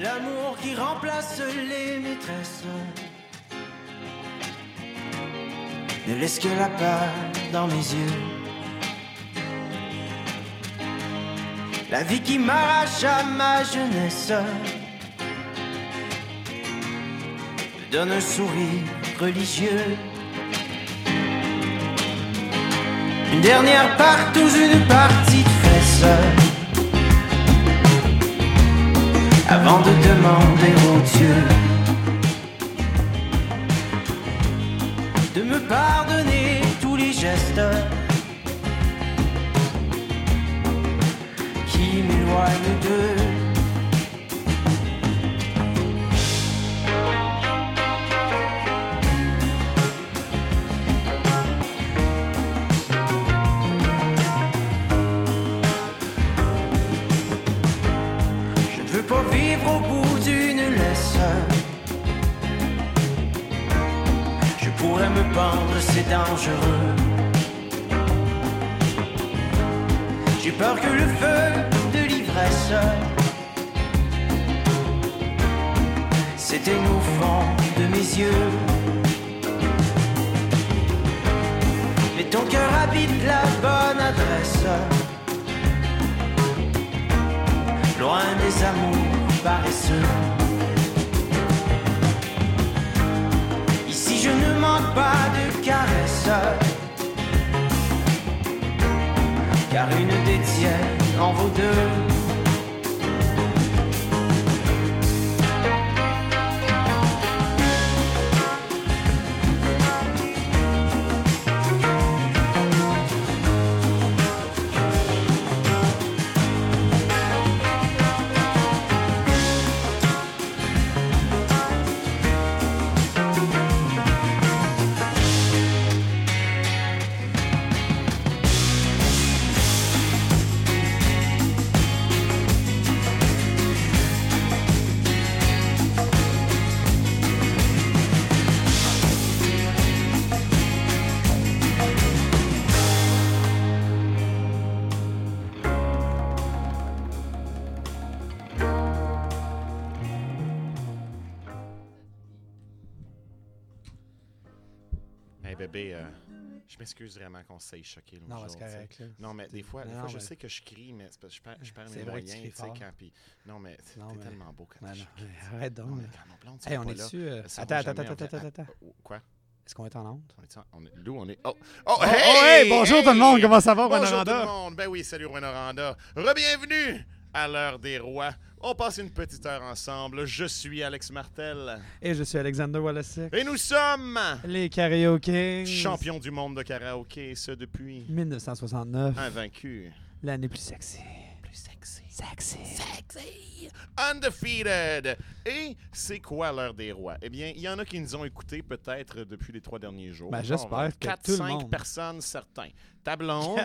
L'amour qui remplace les maîtresses ne laisse que la peur dans mes yeux. La vie qui m'arrache à ma jeunesse me donne un sourire religieux. Une dernière partouze, une partie de fesses. Avant de demander au Dieu de me pardonner tous les gestes qui m'éloignent d'eux. J'ai peur que le feu de l'ivresse s'éteigne au fond de mes yeux. Mais ton cœur habite la bonne adresse. Loin des amours paresseux. Ici je ne manque pas de caresses. Car une des tiennes en vaut deux. M'excuse vraiment qu'on choquer l'autre Non, c'est correct. Non, mais des fois, des fois je sais que je crie, mais c'est parce que je perds, je perds mes moyens, tu sais, fort. quand... puis- non, mais t'es mais- tellement beau quand tu arrête donc. Non, mais là. quand mon blonde Hey, sera on est-tu... là, euh, Attends, attends, attends, attends, attends. Oh, Quoi? Est-ce qu'on est en onde? On est, on est, Lou, on est... Oh! Oh, Oh, hey, bonjour tout le monde, comment ça va, Bonjour Rwanda? tout le monde! Ben oui, salut Rwanda. Re-bienvenue à l'heure des rois. On passe une petite heure ensemble. Je suis Alex Martel. Et je suis Alexander Wallace. Et nous sommes Les Karaoke champions du monde de karaoké, ce depuis 1969. invaincu. L'année plus sexy. Plus sexy. Sexy. Sexy. Undefeated. Et c'est quoi l'heure des rois? Eh bien, il y en a qui nous ont écoutés peut-être depuis les trois derniers jours. Ben, j'espère que 4, tout le 5 monde. personnes certains. Ta blonde,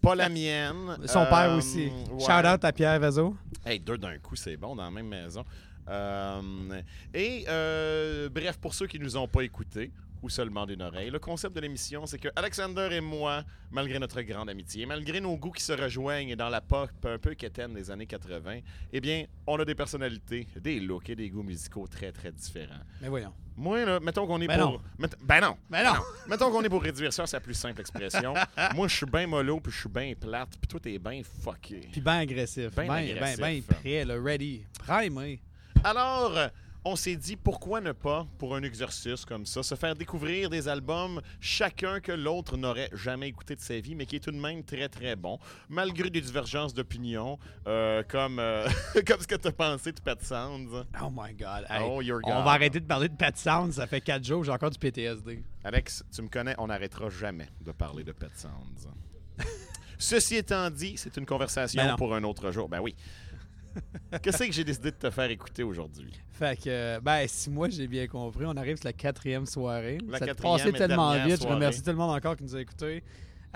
pas la mienne. Son père euh, aussi. ouais. Shout out à Pierre Vazo. Hey, deux d'un coup, c'est bon dans la même maison. Euh, et euh, bref, pour ceux qui nous ont pas écoutés ou seulement d'une oreille, le concept de l'émission, c'est que Alexander et moi, malgré notre grande amitié, malgré nos goûts qui se rejoignent dans la pop un peu quétaine des années 80, eh bien, on a des personnalités, des looks et des goûts musicaux très, très différents. Mais voyons. Moi, là, mettons qu'on est Ben pour... non. Ben non! Mais non! Mettons qu'on est pour réduire ça à sa plus simple expression. moi, je suis bien mollo, puis je suis bien plate, puis toi, t'es bien fucké. Puis ben agressif. Ben Ben, ben, agressif. ben prêt, là, ready. Prime, oui. Alors, on s'est dit pourquoi ne pas, pour un exercice comme ça, se faire découvrir des albums chacun que l'autre n'aurait jamais écouté de sa vie, mais qui est tout de même très très bon, malgré des divergences d'opinion, euh, comme, euh, comme ce que tu as pensé de Pet Sounds. Oh my God. Hey, Oh, your on God. va arrêter de parler de Pet Sound. Ça fait 4 jours, j'ai encore du PTSD. Alex, tu me connais, on n'arrêtera jamais de parler de Pet Sounds. Ceci étant dit, c'est une conversation Ben pour un autre jour. Ben oui. Qu'est-ce que j'ai décidé de te faire écouter aujourd'hui? Fait que, ben, si moi j'ai bien compris, on arrive sur la quatrième soirée. La ça quatrième passé et tellement vite. Je soirée. remercie tout le monde encore qui nous a écoutés.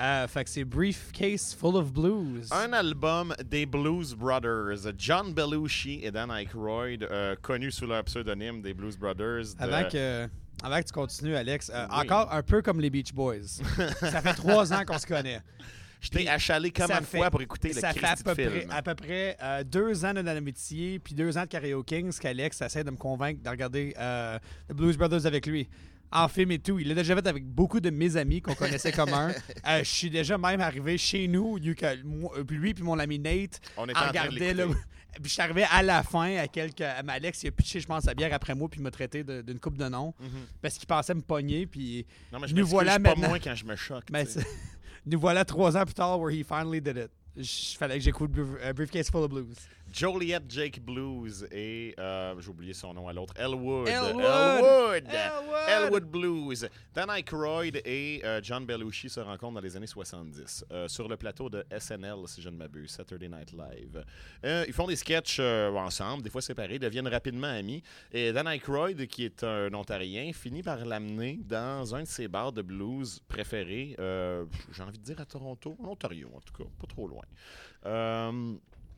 Euh, fait que c'est Briefcase Full of Blues. Un album des Blues Brothers, John Belushi et Dan Aykroyd, euh, connus sous leur pseudonyme des Blues Brothers. de- Avant que, avant que tu continues, Alex, euh, Oui. encore un peu comme les Beach Boys. ça fait trois ans qu'on se connaît. Je t'ai achalé comme une fois pour écouter le ça fait à peu, de près, film. à peu près euh, deux ans d'amitié puis deux ans de karaoke Kings qu'Alex essaie de me convaincre de regarder euh, The Blues Brothers avec lui. En film et tout. Il l'a déjà fait avec beaucoup de mes amis qu'on connaissait commun. Euh, je suis déjà même arrivé chez nous. euh, lui puis mon ami Nate On était de. Puis je suis arrivé à la fin à quelques. à Alex, il a pitché, je pense, sa bière après moi, puis il m'a traité de- d'une coupe de noms. Mhm. Parce qu'il pensait me pogner, puis Non, mais je Nous voilà pas maintenant. moi quand je me choque. mais nous voilà trois ans plus tard where he finally did it. Il fallait que j'écoute euh, Briefcase Full of Blues. Joliet Jake Blues et euh, j'ai oublié son nom à l'autre. Elwood. Elwood! Elwood! Elwood! Elwood Blues. Dan Aykroyd et euh, John Belushi se rencontrent dans les années 70 euh, sur le plateau de SNL, si je ne m'abuse, Saturday Night Live. Ils font des sketchs ensemble, des fois séparés, deviennent rapidement amis. Et Dan Aykroyd, qui est un Ontarien, finit par l'amener dans un de ses bars de blues préférés, j'ai envie de dire à Toronto, en Ontario en tout cas, pas trop loin.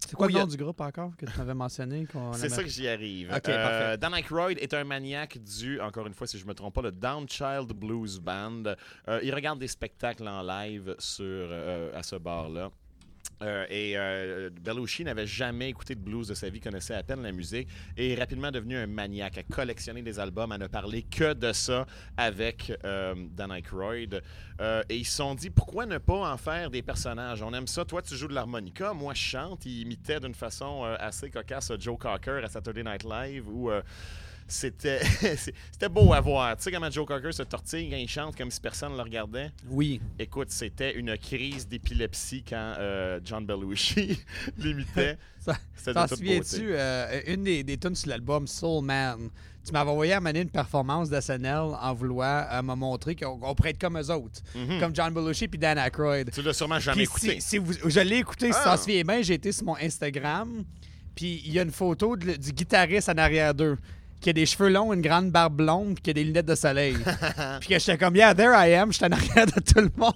C'est quoi le a- nom du groupe encore que tu m'avais mentionné? c'est ça que j'y arrive. Ok, Euh. Dan Aykroyd est un maniaque du, encore une fois, si je me trompe pas, le Downchild Blues Band. Euh, il regarde des spectacles en live sur, euh, à ce bar-là. Euh, et euh, Belushi n'avait jamais écouté de blues de sa vie, connaissait à peine la musique et est rapidement devenu un maniaque, à collectionner des albums, à ne parler que de ça avec euh, Dan Aykroyd. Et ils se sont dit, pourquoi ne pas en faire des personnages? On aime ça. Toi, tu joues de l'harmonica, moi, je chante. Il imitait d'une façon assez cocasse Joe Cocker à Saturday Night Live où... c'était c'était beau à voir. Tu sais comment Joe Cocker se tortille quand il chante comme si personne ne le regardait? Oui. Écoute, c'était une crise d'épilepsie quand euh, John Belushi l'imitait. T'en souviens-tu, euh, une des, des tunes sur l'album Soul Man, tu m'avais envoyé à mener une performance d'SNL en vouloir euh, me montrer qu'on on pourrait être comme eux autres, Mhm. comme John Belushi puis Dan Aykroyd. Tu l'as sûrement jamais Puis écouté. si- si vous- je l'ai écouté, si Ah. t'en souviens bien, j'ai été sur mon Instagram, puis il y a une photo de- du guitariste en arrière d'eux, qui a des cheveux longs, une grande barbe blonde, puis qui a des lunettes de soleil. puis que j'étais comme, yeah, there I am, j'étais en arrière de tout le monde.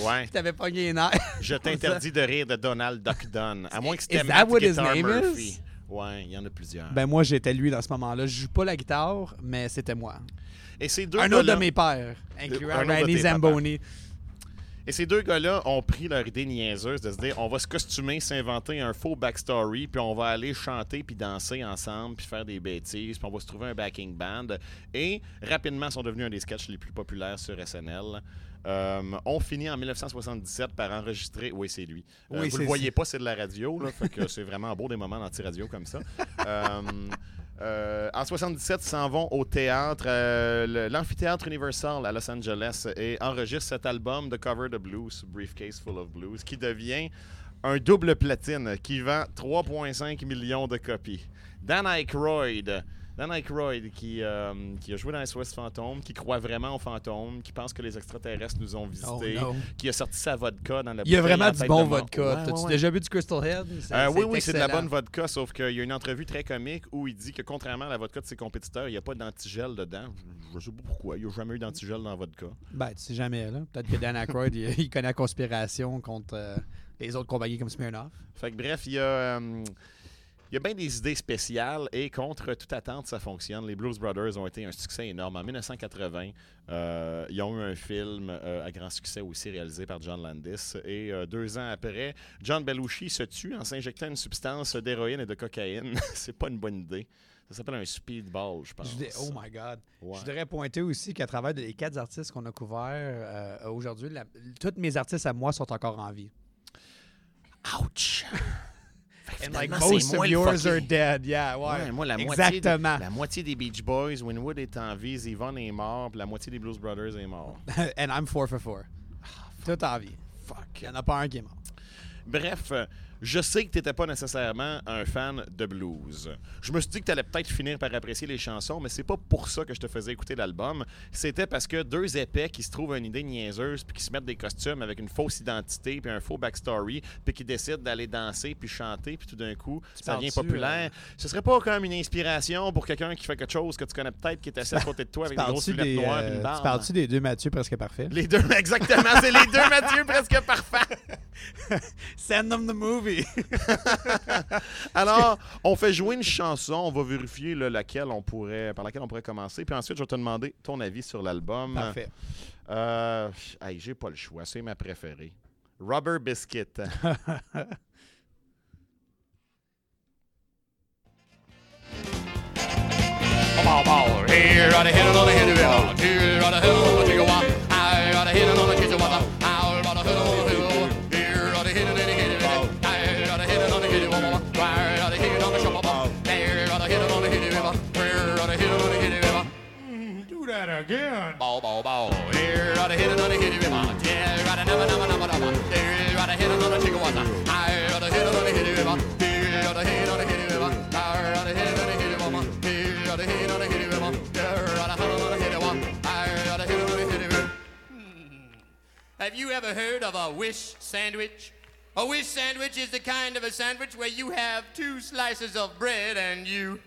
Ouais. T'avais pogné les nerfs. Je t'interdis de rire de Donald Duck Dunn. À moins que c'était Matt Guitar Murphy. is? Ouais, il y en a plusieurs. Ben moi, j'étais lui dans ce moment-là. Je joue pas la guitare, mais c'était moi. Et ces deux Un autre de mes pères, incluant Randy papas. Et ces deux gars-là ont pris leur idée niaiseuse de se dire on va se costumer, s'inventer un faux backstory, puis on va aller chanter puis danser ensemble, puis faire des bêtises, puis on va se trouver un backing band. Et rapidement sont devenus un des sketchs les plus populaires sur SNL. Euh, on finit en 1977 par enregistrer. Oui, c'est lui. Euh, Oui, vous c'est- le voyez pas, c'est de la radio, là, fait que c'est vraiment beau des moments d'anti-radio comme ça. Euh, euh, en 77, ils s'en vont au théâtre, euh, l'amphithéâtre Universal à Los Angeles et enregistrent cet album de cover de blues, Briefcase Full of Blues, qui devient un double platine qui vend 3,5 millions de copies. Dan Aykroyd, Dan Aykroyd qui, euh, qui a joué dans SOS Fantôme, qui croit vraiment aux fantômes, qui pense que les extraterrestres nous ont visités, Oh, no. qui a sorti sa vodka dans la Il y a vraiment en du bon vodka. Ouais, T'as-tu ouais, ouais. déjà bu du Crystal Head? Euh, oui, c'est oui, c'est de la bonne vodka, sauf qu'il y a une entrevue très comique où il dit que contrairement à la vodka de ses compétiteurs, il n'y a pas d'antigel dedans. Je ne sais pas pourquoi. Il n'y a jamais eu d'antigel dans la vodka. Ben, tu sais jamais, là. Peut-être que Dan Aykroyd, il, il connaît la conspiration contre euh, les autres compagnies comme Smirnoff. Fait que bref, il y a, euh, il y a bien des idées spéciales et contre toute attente, ça fonctionne. Les Blues Brothers ont été un succès énorme. En 1980, euh, ils ont eu un film euh, à grand succès aussi réalisé par John Landis. Et euh, deux ans après, John Belushi se tue en s'injectant une substance d'héroïne et de cocaïne. C'est pas une bonne idée. Ça s'appelle un speedball, je pense. Je dis, oh my God. Ouais. Je voudrais pointer aussi qu'à travers les quatre artistes qu'on a couverts euh, aujourd'hui, tous mes artistes à moi sont encore en vie. Ouch! Que And like most of yours are dead. Yeah, ouais. Ouais, moi, la moitié, Exactement. la moitié des Beach Boys, Winwood est en vie, Yvonne est mort, puis la moitié des Blues Brothers est mort. And I'm four for four. Tout en vie. Fuck. Il n'y en a pas un qui est mort. Bref, euh, je sais que tu n'étais pas nécessairement un fan de blues. Je me suis dit que tu allais peut-être finir par apprécier les chansons, mais c'est pas pour ça que je te faisais écouter l'album. C'était parce que deux épais qui se trouvent une idée niaiseuse, puis qui se mettent des costumes avec une fausse identité, puis un faux backstory, puis qui décident d'aller danser, puis chanter, puis tout d'un coup, ça devient populaire. Ce serait pas comme une inspiration pour quelqu'un qui fait quelque chose que tu connais peut-être, qui est assis à côté de toi avec des grosses lunettes noires et euh, une barbe? tu parles-tu des deux Mathieu presque parfait? Les deux, exactement, c'est les deux Mathieu presque parfaits. Send them the movie. Alors, on fait jouer une chanson, on va vérifier là, laquelle on pourrait, par laquelle on pourrait commencer, puis ensuite je vais te demander ton avis sur l'album. Parfait. Euh, hey, j'ai pas le choix, c'est ma préférée. Rubber Biscuit. a again. Ball, ball, ball. Here, right ahead, hit of it. Here, right another. Here, right ahead, a. I, hit of it. Here, right hit it. I, hit it. Here, right ahead, hit. Here, another hit of it. I, right ahead, hit of it. Have you ever heard of a wish sandwich? A wish sandwich is the kind of a sandwich where you have two slices of bread and you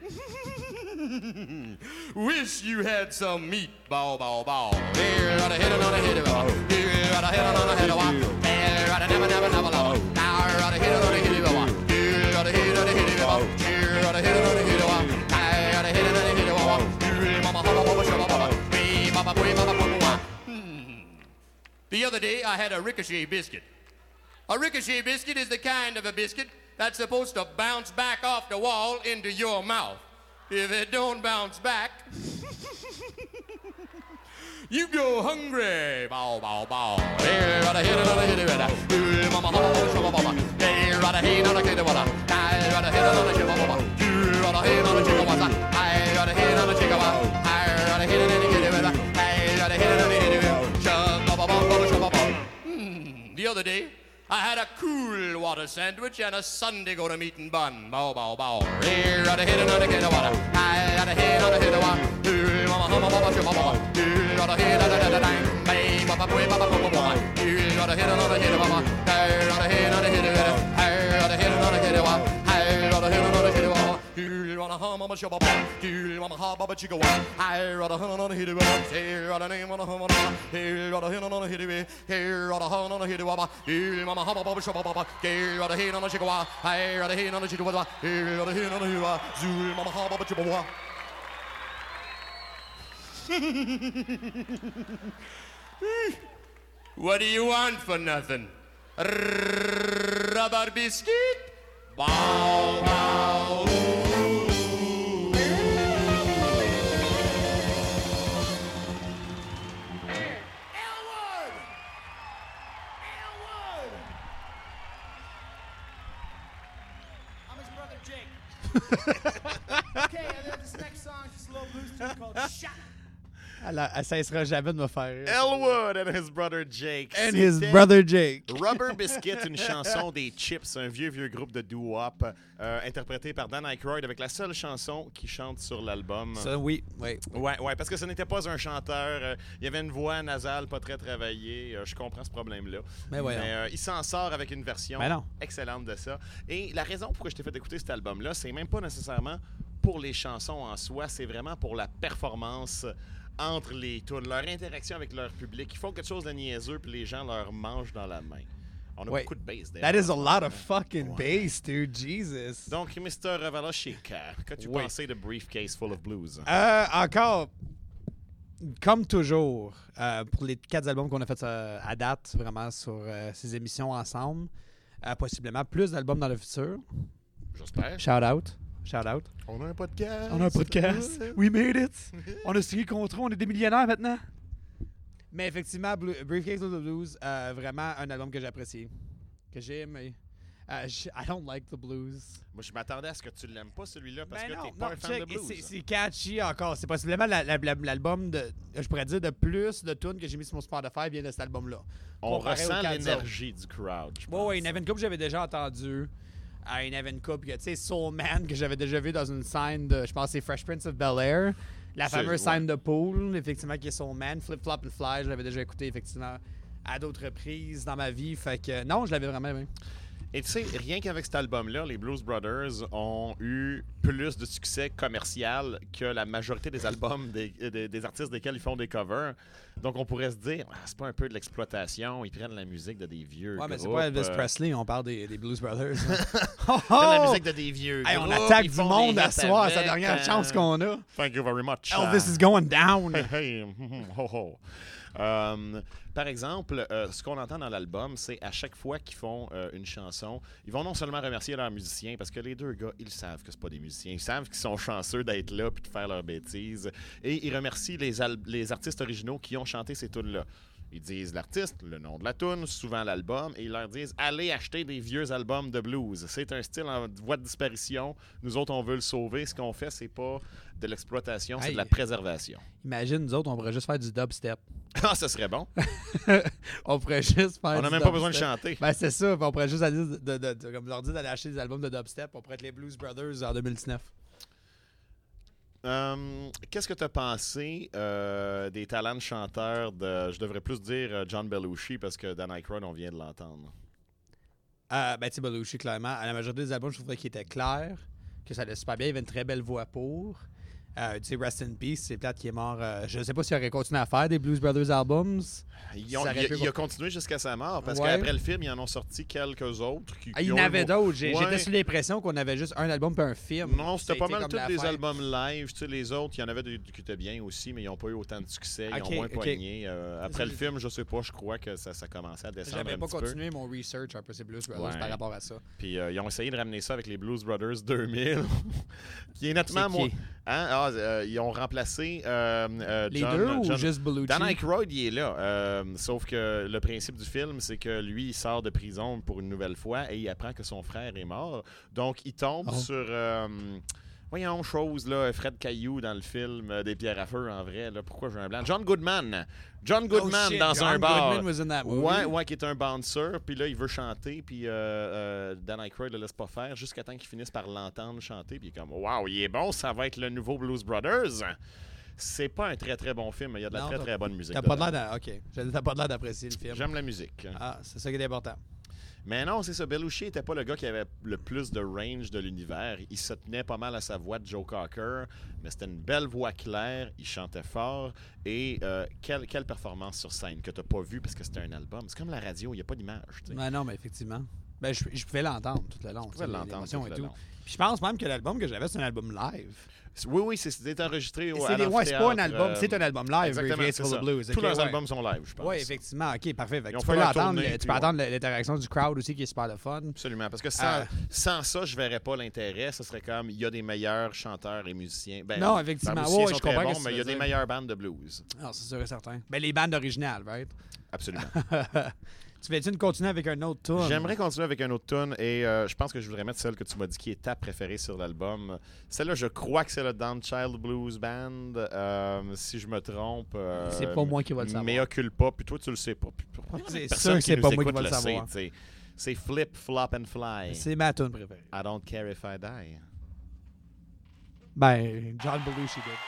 wish you had some meat. Ball, ball, ball. Here, right ahead, another hit of. Here, right ahead, another hit of. Here, right never, never, never. Now, right ahead, another hit of it. Here, right ahead, another hit of it. Here, right ahead, another hit of. Here, right ahead, another hit of. Here, mama, mama, mama, shabba, mama. Wee, mama, wee, mama, mama, mama. The other day, I had a ricochet biscuit. A ricochet biscuit is the kind of a biscuit that's supposed to bounce back off the wall into your mouth. If it don't bounce back, you go hungry. Bow, bow, bow. Here, right ahead, another hit it. Here, mama, mama, mama, mama, mama. Here, right ahead, another hit it. Here, right ahead, another hit it. Here, right ahead, another hit it. Here, right ahead, another hit it. Here, right ahead, another hit it. Here, right ahead, another hit it. Shum, ba, ba, ba, ba, shum, ba, ba. Hmm, The other day, I had a cool water sandwich and a Sunday go to meat and bun. Bow, bow, bow. Here, on a a hit, on a high, a hit, a hit, on a a hit, on a hit, a hit, on a hit, a hit, on a hit, a hit, a a hit, a a a hit, a a a hit, a a a hit, a a a hum, I'm a shabba bum, deal, I'm a hobba, but you go on. I run a hun on a hitty way, here on a name on a hum on a here on a hin on a hitty way, here on a hun on a hitty wabba, deal, I'm a hobba, bubba, shabba bubba, deal, on a hin on a chickawa, I run a hin on a chickawa, here on a what do you want for nothing? Rubber biscuit? Bow, bow, ooh. okay, and then this next song is just a little blues tune called Shot. Elle, elle cessera jamais de me faire rire. Elwood and his brother Jake. And his brother Jake. Rubber Biscuit, une chanson des Chips, un vieux, vieux groupe de doo-wop euh, interprété par Dan Aykroyd avec la seule chanson qui chante sur l'album. Ça, oui, oui. Ouais, ouais, parce que ce n'était pas un chanteur. euh, il y avait une voix nasale pas très travaillée. euh, je comprends ce problème-là. Mais voyons. euh, il s'en sort avec une version Ben excellente de ça. Et la raison pourquoi je t'ai fait écouter cet album-là, c'est même pas nécessairement pour les chansons en soi, c'est vraiment pour la performance entre les tunes, leur interaction avec leur public. Ils font quelque chose de niaiseux puis les gens leur mangent dans la main. On a Wait, beaucoup de bass That is a lot of fucking bass, dude. Jesus. Donc, Mr. Valachika, qu'as-tu pensé de Briefcase Full of Blues? Euh, encore, comme toujours, euh, pour les quatre albums qu'on a fait euh, à date, vraiment sur ces émissions ensemble, possiblement plus d'albums dans le futur. J'espère. Shout out. Shout out. On a un podcast. On a un podcast. We made it. On a signé le contrat. On est des millionnaires maintenant. Mais effectivement, Blue- Briefcase of the Blues, euh, vraiment un album que j'ai apprécié. Que j'ai aimé. J- I don't like the blues. Moi, je m'attendais à ce que tu l'aimes pas, celui-là, parce Ben que t'es pas non, un fan check, de blues. c'est- C'est catchy encore. C'est possiblement la- la- la- l'album de, je pourrais dire, de plus de tunes que j'ai mis sur mon Spotify vient de cet album-là. On ressent l'énergie du crowd, pense. ouais, il y en avait une couple que j'avais déjà entendu. Avait une couple, que, tu sais, Soul Man, que j'avais déjà vu dans une scène de, je pense, c'est Fresh Prince of Bel Air. La fameuse ouais. scène de pool, effectivement, qui est Soul Man. Flip Flop and Fly, je l'avais déjà écouté, effectivement, à d'autres reprises dans ma vie. Fait que, non, je l'avais vraiment aimé. Et tu sais, rien qu'avec cet album-là, les Blues Brothers ont eu plus de succès commercial que la majorité des albums des, des- des artistes desquels ils font des covers. Donc, on pourrait se dire, Ah, c'est pas un peu de l'exploitation, ils prennent la musique de des vieux Ouais, mais c'est pas Elvis euh, Presley, on parle des, des Blues Brothers. hein. oh, la oh! musique de des vieux Hey, on attaque du monde à soir, c'est la dernière euh, chance qu'on a. Thank you very much. Elvis is going down. Hey, hey, ho, ho. Euh, par exemple, euh, ce qu'on entend dans l'album, c'est à chaque fois qu'ils font euh, une chanson, ils vont non seulement remercier leurs musiciens, parce que les deux gars, ils savent que c'est pas des musiciens, ils savent qu'ils sont chanceux d'être là puis de faire leurs bêtises, et ils remercient les, les artistes originaux qui ont chanté ces tunes-là. Ils disent l'artiste, le nom de la tune, souvent l'album, et ils leur disent allez acheter des vieux albums de blues. C'est un style en voie de disparition. Nous autres, on veut le sauver. Ce qu'on fait, c'est pas de l'exploitation, c'est de la préservation. Imagine, nous autres, on pourrait juste faire du dubstep. Ah, ça serait bon. on pourrait juste faire On n'a même pas besoin de chanter. Ben, c'est ça. On pourrait juste aller de, de- de- de- comme leur dire d'aller acheter des albums de dubstep. On pourrait être les Blues Brothers en 2019. Euh, Qu'est-ce que tu as pensé euh, des talents de chanteurs de, je devrais plus dire euh, John Belushi parce que Dan Aykroyd, on vient de l'entendre? Euh, ben, tu Belushi, clairement. À la majorité des albums, je trouvais qu'il était clair, que ça allait super bien. Il avait une très belle voix pour. Tu sais, Rest in Peace, c'est plate qui est mort. je ne sais pas s'il aurait continué à faire des Blues Brothers albums. Ils ont- il, a- pu- il a continué jusqu'à sa mort parce Ouais. qu'après le film, ils en ont sorti quelques autres. Qui, Ah, il y en avait d'autres. J'ai- Ouais. J'étais sous l'impression qu'on avait juste un album puis un film. Non, c'était pas mal tous des albums live. Tu sais, les autres, il y en avait des qui étaient bien aussi, mais ils n'ont pas eu autant de succès. Ils Ok, ont moins ok. poigné. Euh, après le film, je sais pas, je crois que ça, ça commençait à descendre J'avais pas continué mon research un peu ces Blues Brothers Ouais. par rapport à ça. Puis euh, ils ont essayé de ramener ça avec les Blues Brothers 2000, qui est nettement moins. Hein? Ah, euh, ils ont remplacé euh, euh, Les John- deux ou John- juste Belushi? Dan Aykroyd, il est là. Euh, sauf que le principe du film, c'est que lui, il sort de prison pour une nouvelle fois et il apprend que son frère est mort. Donc, il tombe Oh. sur. euh, voyons, chose, là, Fred Caillou dans le film euh, Des pierres à feu, en vrai. Là, pourquoi j'ai un blanc? John Goodman. John Goodman Oh, shit, dans John un bar. Goodman was in that movie. Ouais, ouais, qui est un bouncer, puis là, il veut chanter, puis euh, euh, Dan Aykroyd le laisse pas faire jusqu'à temps qu'il finisse par l'entendre chanter, puis il est comme, waouh, il est bon, ça va être le nouveau Blues Brothers. C'est pas un très très bon film, mais il y a de la Non, très t'as- très bonne musique. T'as pas dedans. l'air d'a- OK. J'allais dire, T'as pas l'air d'apprécier le film. J'aime la musique. Ah, c'est ça qui est important. Mais non, c'est ça. Belushi était pas le gars qui avait le plus de range de l'univers. Il se tenait pas mal à sa voix de Joe Cocker, mais c'était une belle voix claire. Il chantait fort. Et euh, quelle, quelle performance sur scène que t'as pas vu parce que c'était un album. C'est comme la radio, il n'y a pas d'image. tu sais. Ben non, mais effectivement. Ben, je, je pouvais l'entendre tout le long. Tu pouvais l'entendre tout le long. Puis je pense même que l'album que j'avais, c'est un album live. Oui, oui, c'est- enregistré au C'est ouais, pas un album, euh, c'est un album live, the Blues. Tous ok, leurs ouais. albums sont live, je pense. Oui, effectivement. OK, parfait. Ils tu peux l'entendre. Tu peux entendre l'interaction du crowd aussi qui est super le fun. Absolument, parce que sans, Ah. sans ça, je verrais pas l'intérêt. Ce serait comme, il y a des meilleurs chanteurs et musiciens. Ben, Non, effectivement. Ouais, sont je très comprends bons, mais il y a des meilleures bandes de blues. Alors, c'est sûr et certain. Ben, les bandes originales, right? Absolument. tu veux-tu continuer avec un autre? J'aimerais continuer avec un autre tune et euh, je pense que je voudrais mettre celle que tu m'as dit qui est ta préférée sur l'album. Celle-là, je crois que c'est le Down Child Blues Band. Euh, si je me trompe. euh, C'est pas moi qui va le savoir. Mais occupe pas, puis toi tu le sais pas. C'est personne sûr que c'est pas moi qui va le savoir. C'est Flip, Flop and Fly. C'est ma tune préférée. I don't care if I die. Ben, John Belushi did.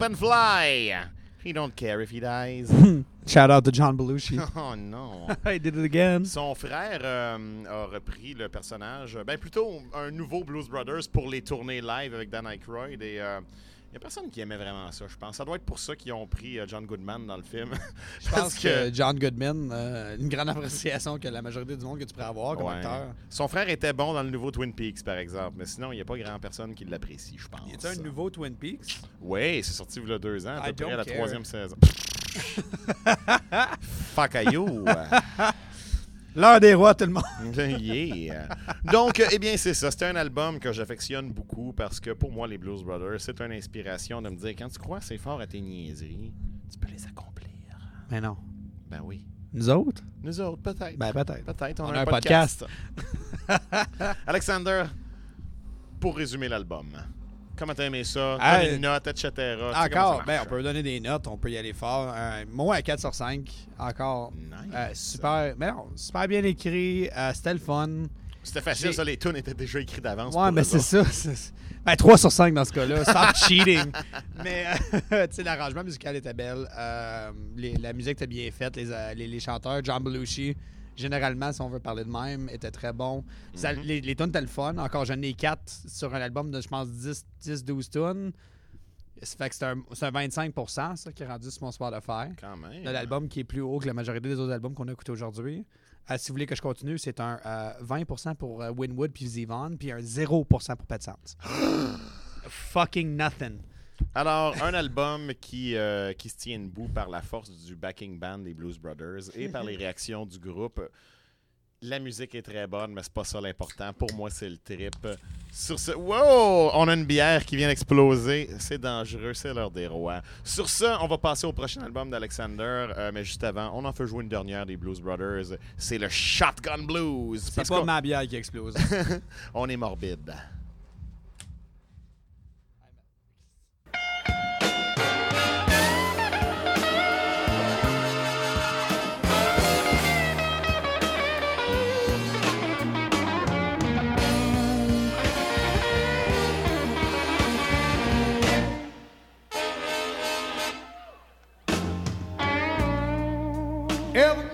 And fly. He don't care if he dies. Shout out to John Belushi. oh non. I did it again. Son frère euh, a repris le personnage, ben plutôt un nouveau Blues Brothers pour les tournées live avec Dan Aykroyd et il n'y a personne qui aimait vraiment ça, je pense. Ça doit être pour ça qu'ils ont pris euh, John Goodman dans le film. Je pense que John Goodman, euh, une grande appréciation que la majorité du monde que tu pourrais avoir comme Ouais. acteur. Son frère était bon dans le nouveau Twin Peaks, par exemple, mais sinon, il n'y a pas grand personne qui l'apprécie, je pense. Y a un nouveau Twin Peaks? Oui, c'est sorti il y a deux ans, à peu près don't la care. troisième saison. Fuck à you. L'heure des rois, tout le monde. yeah. Donc, eh bien, c'est ça. C'est un album que j'affectionne beaucoup parce que pour moi, les Blues Brothers, c'est une inspiration de me dire quand tu crois assez fort à tes niaiseries, tu peux les accomplir. Mais non. Ben oui. Nous autres? Nous autres, peut-être. Ben peut-être. Peut-être. On, On a un podcast. podcast. Alexander, pour résumer l'album, comment t'as aimé ça? Ah, Donne euh, une note, etc. Encore, ben, on peut donner des notes, on peut y aller fort. Euh, moi, à 4 sur 5, encore. Nice. Euh, super, mais non, super bien écrit, euh, c'était le fun. C'était facile, ça. Les tunes étaient déjà écrites d'avance. Ouais, mais c'est ça. Ben, 3 sur 5 dans ce cas-là. Stop cheating. Mais, euh, tu sais, l'arrangement musical était belle. Les- la musique était bien faite. Les, les, les chanteurs, John Belushi, généralement, si on veut parler de même, étaient très bons. Ça- Mhm. les, les tunes étaient le fun. Encore, j'en ai 4 sur un album de, je pense, 10-12 tunes. Ça fait que c'est un, un 25 ça, qui est rendu sur mon. Quand même. de l'album qui est plus haut que la majorité des autres albums qu'on a écoutés aujourd'hui. Euh, si vous voulez que je continue, c'est un euh, 20% pour euh, Winwood puis Zevon, puis un 0% pour Pet Sounds. Fucking nothing. Alors, un album qui, euh, qui se tient debout par la force du backing band des Blues Brothers et par les réactions du groupe. La musique est très bonne, mais c'est pas ça l'important. Pour moi, c'est le trip. Sur ce, wow, on a une bière qui vient d'exploser. C'est dangereux, c'est l'heure des rois. Sur ce, on va passer au prochain album d'Alexander, euh, mais juste avant, on en fait jouer une dernière des Blues Brothers. C'est le Shotgun Blues. C'est pas ma bière qui explose. on est morbide.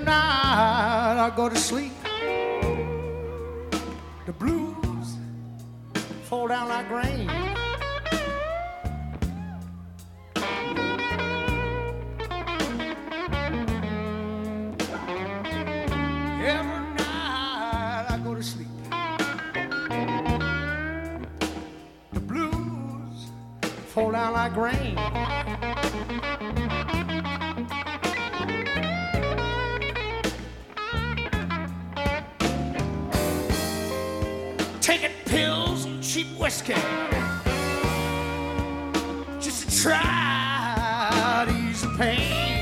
Night I go to sleep. The blues fall down like rain. Every night I go to sleep. The blues fall down like rain. Cheap whiskey, try to ease the pain.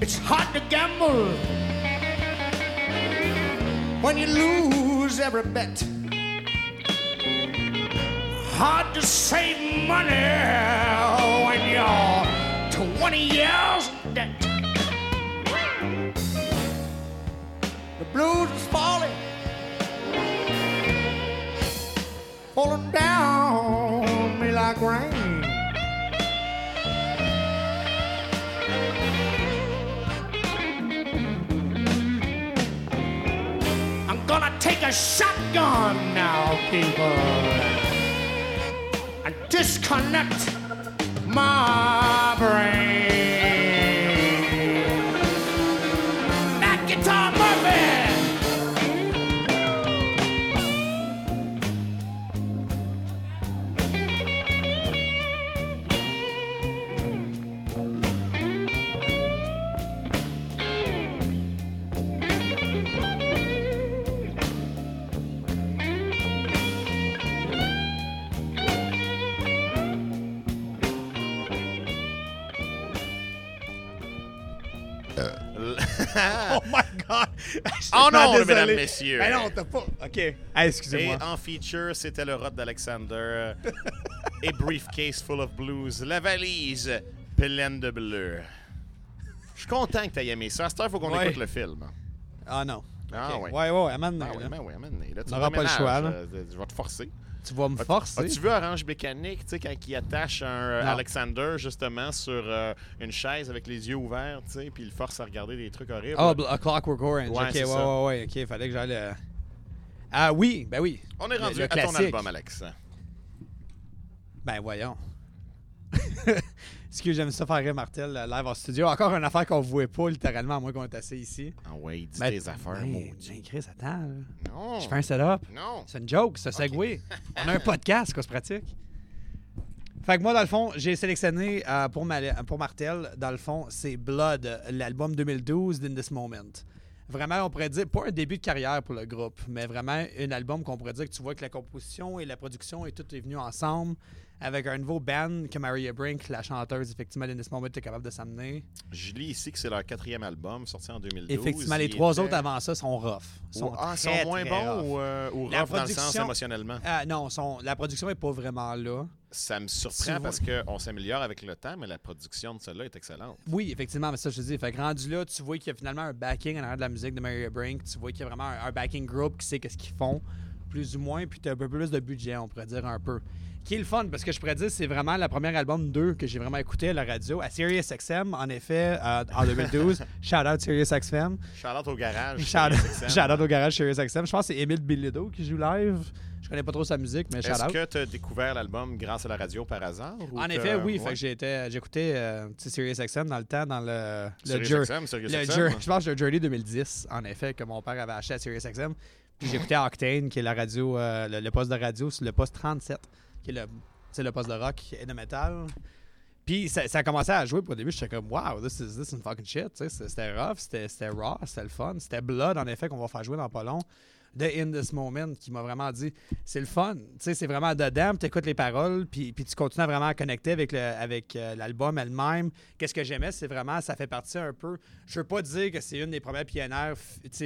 It's hard to gamble when you lose every bet. Hard to save money when you're 20 years gonna a shotgun now, people, and disconnect Oh my god! Oh non, Désolé. mesdames, messieurs. Ben non, t'as pas. Ok. Ah, Et excusez-moi. en feature, c'était le rot d'Alexander. et briefcase full of blues. La valise pleine de bleu. Je suis content que tu aies aimé ça. À cette heure, il faut qu'on Ouais. écoute le film. Ah non. Ah Ok. ouais. Ouais, ouais, ouais, maintenant. Ah là. ben oui, amène là, tu On n'aura pas le choix, là. euh, Je vais te forcer. Tu vas me forcer. As-tu vu Orange Mécanique, tu sais, quand il attache un euh, Non. Alexander, justement, sur euh, une chaise avec les yeux ouverts, tu sais, puis il force à regarder des trucs horribles? Oh, A Clockwork Orange. Ouais, ok, ouais, ouais, ouais, ok. Fallait que j'aille. euh, Ah oui, ben oui. On est rendu le à ton album, Alex. Ben voyons. Est-ce que j'aime ça faire Martel euh, live en studio? Encore une affaire qu'on ne voit pas littéralement, à moins qu'on est assis ici. Ah ouais, dis Ben, tes affaires, ben, maudit. ben, Chris, attends. là. Non. Je fais un setup. Non. C'est une joke, c'est un segway. On a un podcast, qu'on se pratique. Fait que moi, dans le fond, j'ai sélectionné euh, pour, ma- pour Martel, dans le fond, c'est Blood, l'album 2012 d'In This Moment. Vraiment, on pourrait dire, pas un début de carrière pour le groupe, mais vraiment un album qu'on pourrait dire que tu vois que la composition et la production et tout est venu ensemble avec un nouveau band que Maria Brink, la chanteuse, effectivement, d'In This Moment, est capable de s'amener. Je lis ici que c'est leur quatrième album, sorti en 2012. Effectivement, les trois était- autres avant ça sont rough. Ou- ah, sont moins bons ou, euh, ou rough dans le sens émotionnellement? Ah, non, sont- la production est pas vraiment là. Ça me surprend parce qu'on s'améliore avec le temps, mais la production de celle-là est excellente. Oui, effectivement, mais ça, je te dis. Fait que rendu là, tu vois qu'il y a finalement un backing en arrière de la musique de Maria Brink. Tu vois qu'il y a vraiment un, un backing group qui sait qu'est-ce qu'ils font, plus ou moins, puis tu as un peu plus de budget, on pourrait dire un peu. Qui est le fun, parce que je pourrais dire c'est vraiment le premier album 2 que j'ai vraiment écouté à la radio, à Sirius XM, en effet, euh, en 2012. Shout out Sirius XM. Shout-out au garage. Shout out, shout out au garage Sirius XM. Je pense que c'est Émile Bilodeau qui joue live. Je connais pas trop sa musique, mais shout Est-ce out. que tu as découvert l'album grâce à la radio par hasard? ou En effet, oui. Ouais? j'écoutais euh, Sirius XM dans le temps, dans le, le Sirius XM, Sirius le XM. Je pense que le Journey 2010, en effet, que mon père avait acheté à Sirius XM. Puis j'écoutais Octane, qui est la radio, euh, le, le poste de radio, c'est le poste 37, qui est le, poste de rock et de métal. Puis ça, a commencé à jouer. Pour au début, j'étais comme, wow, this is, this fucking shit. C'était rough, c'était c'était raw, c'était le fun. C'était Blood, en effet, qu'on va faire jouer dans pas long. De In This Moment qui m'a vraiment dit c'est le fun. Tu sais, c'est vraiment dedans, tu écoutes les paroles, puis, puis tu continues à vraiment connecter avec, le, avec euh, l'album elle-même. Qu'est-ce que j'aimais, c'est vraiment, ça fait partie un peu. Je veux pas dire que c'est une des premières pionnières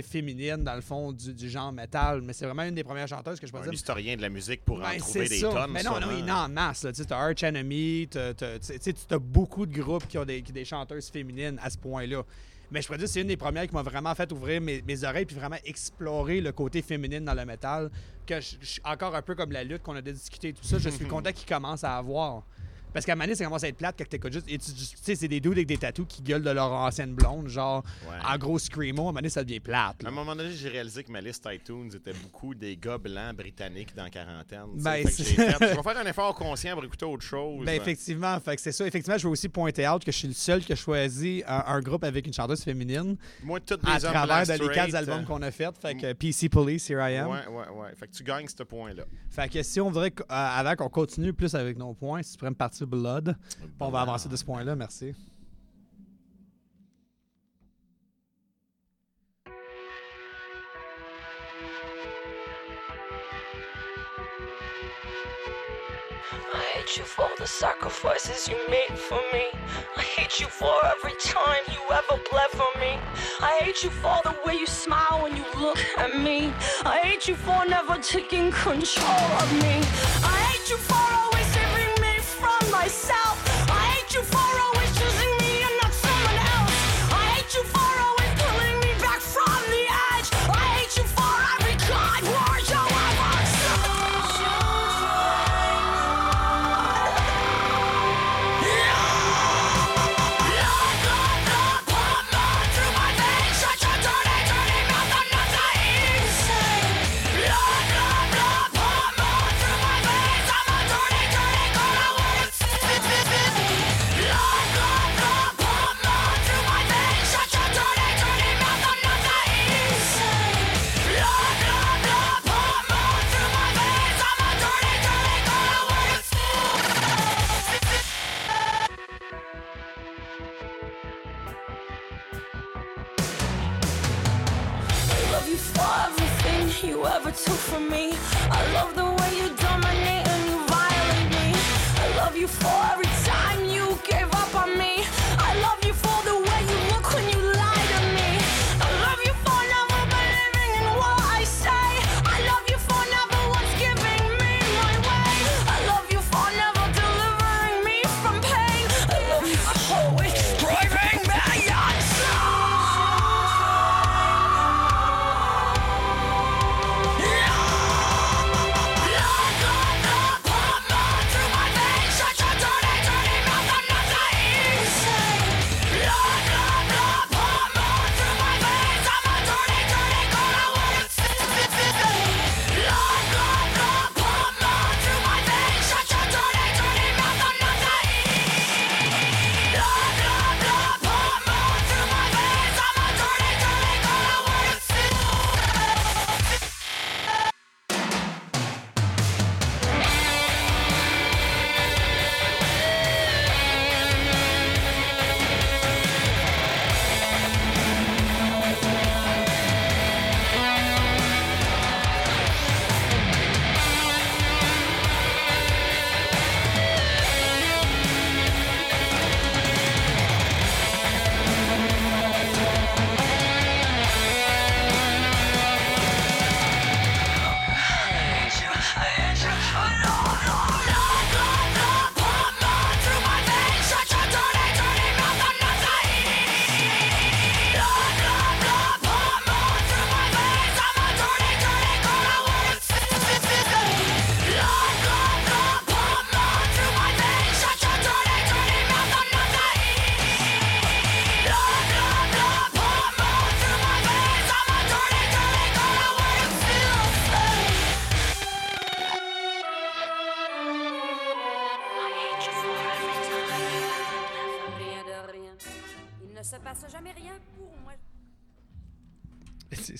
féminines, dans le fond, du, du genre métal, mais c'est vraiment une des premières chanteuses que je peux Un dire. historien de la musique pour en Ben, trouver des ça. tonnes. Mais non, non, sûrement. il en masse. Tu t'as Arch Enemy, tu as beaucoup de groupes qui ont des, qui- des chanteuses féminines à ce point-là. Mais je pourrais dire que c'est une des premières qui m'a vraiment fait ouvrir mes, mes oreilles puis vraiment explorer le côté féminine dans le métal. Que je, je- encore un peu comme la lutte qu'on a discuté et tout ça, je suis content qu'il commence à avoir. Parce qu'à donné, ça commence à être plate quand t'écoutes juste. et tu tu sais, c'est des dudes avec des tatous qui gueulent de leur ancienne blonde, genre Ouais. en gros screamo. À donné, ça devient plate. À un moment donné, j'ai réalisé que ma liste iTunes était beaucoup des gars blancs britanniques dans la quarantaine. Ben, Fait que fait, je vais faire un effort conscient pour écouter autre chose. Ben effectivement, fait que c'est ça. Effectivement, je veux aussi pointer out que je suis le seul qui a choisi un, un groupe avec une chanteuse féminine Moi, toutes à les hommes travers de les quatre albums euh, qu'on a fait. Fait que PC Police, Here I Am. Ouais, ouais, ouais. Fait que tu gagnes ce point-là. Fait que si on voudrait, euh, avant qu'on continue plus avec nos points, si tu pourrais me partir Blood. On va avancer de ce point-là, merci. I hate you for the sacrifices you made for me. I hate you for every time you ever bled for me. I hate you for the way you smile when you look at me. I hate you for never taking control of me. I hate you for you for always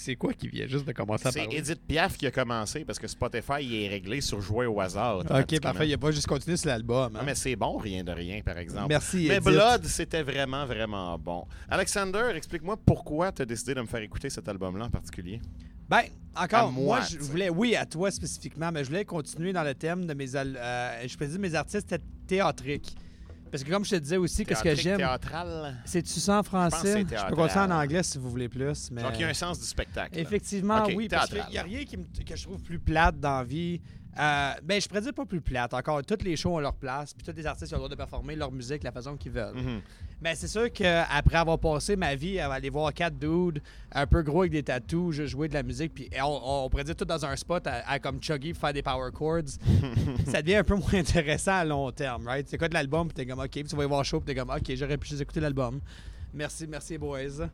C'est c'est quoi qui vient juste de commencer à C'est parler? Edith Piaf qui a commencé parce que Spotify il est réglé sur jouer au hasard. Ok, parfait. Il a pas juste continué sur l'album. Non, hein. mais c'est bon, rien de rien, par exemple. Merci, Mais Edith. Blood, c'était vraiment, vraiment bon. Alexander, explique-moi pourquoi tu as décidé de me faire écouter cet album-là en particulier? Ben, encore, À moi, moi, je voulais, oui, à toi spécifiquement, mais je voulais continuer dans le thème de mes. euh, je peux dire mes artistes théâtriques. Parce que comme je te disais aussi, qu'est-ce que j'aime? C'est-tu C'est-tu ça en français? c'est Je peux théâtral. continuer en anglais si vous voulez plus. Mais... Donc, il y a un sens du spectacle. Effectivement, Ok, oui, parce qu'il théâtral. n'y a rien qui me- que je trouve plus plate dans la vie. Euh, ben, je pourrais dire pas plus plate. Encore, toutes les shows ont leur place, puis tous les artistes ont le droit de performer leur musique de la façon qu'ils veulent. Mhm. Mais c'est sûr qu'après avoir passé ma vie à aller voir quatre dudes un peu gros avec des tattoos, juste jouer de la musique, puis on, on pourrait dire tout dans un spot à, à comme chuggy pour faire des power chords, ça devient un peu moins intéressant à long terme, right? C'est quoi de l'album, puis t'es comme OK, puis tu vas y voir show, puis t'es comme OK, j'aurais pu juste écouter l'album. Merci, merci, boys.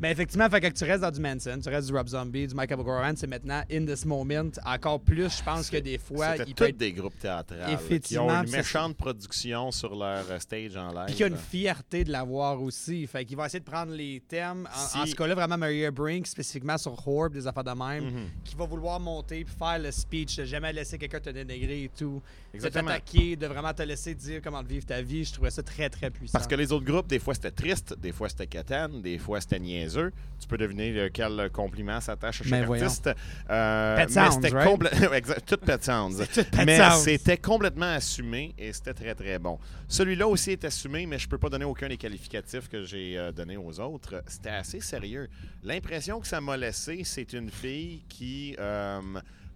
Mais effectivement, fait que tu restes dans du Manson, tu restes du Rob Zombie, du Michael Goran, c'est maintenant In This Moment. Encore plus, je pense que des fois, il tous peut être des groupes théâtrales qui Effectivement, ont une méchante production sur leur euh, stage en live. Puis qu'il y a une fierté de l'avoir aussi. Fait qu'il va essayer de prendre les thèmes. En, en Si- ce cas-là, vraiment Maria Brink, spécifiquement sur Horb, des affaires de même, Mhm. qui va vouloir monter puis faire le speech de jamais laisser quelqu'un te dénigrer et tout. De Exactement. t'attaquer, de vraiment te laisser dire comment vivre ta vie. Je trouvais ça très, très puissant. Parce que les autres groupes, des fois c'était triste, des fois c'était catane, des fois c'était niaiseux. Niaiseux. Tu peux deviner euh, quel compliment s'attache à chaque Ben, artiste. Euh, Pet mais c'était right? complè- Ouais, exact, tout Pet Sounds. tout Pet mais c'était complètement assumé et c'était très, très bon. Celui-là aussi est assumé, mais je peux pas donner aucun des qualificatifs que j'ai euh, donnés aux autres. C'était assez sérieux. L'impression que ça m'a laissé, c'est une fille qui, euh,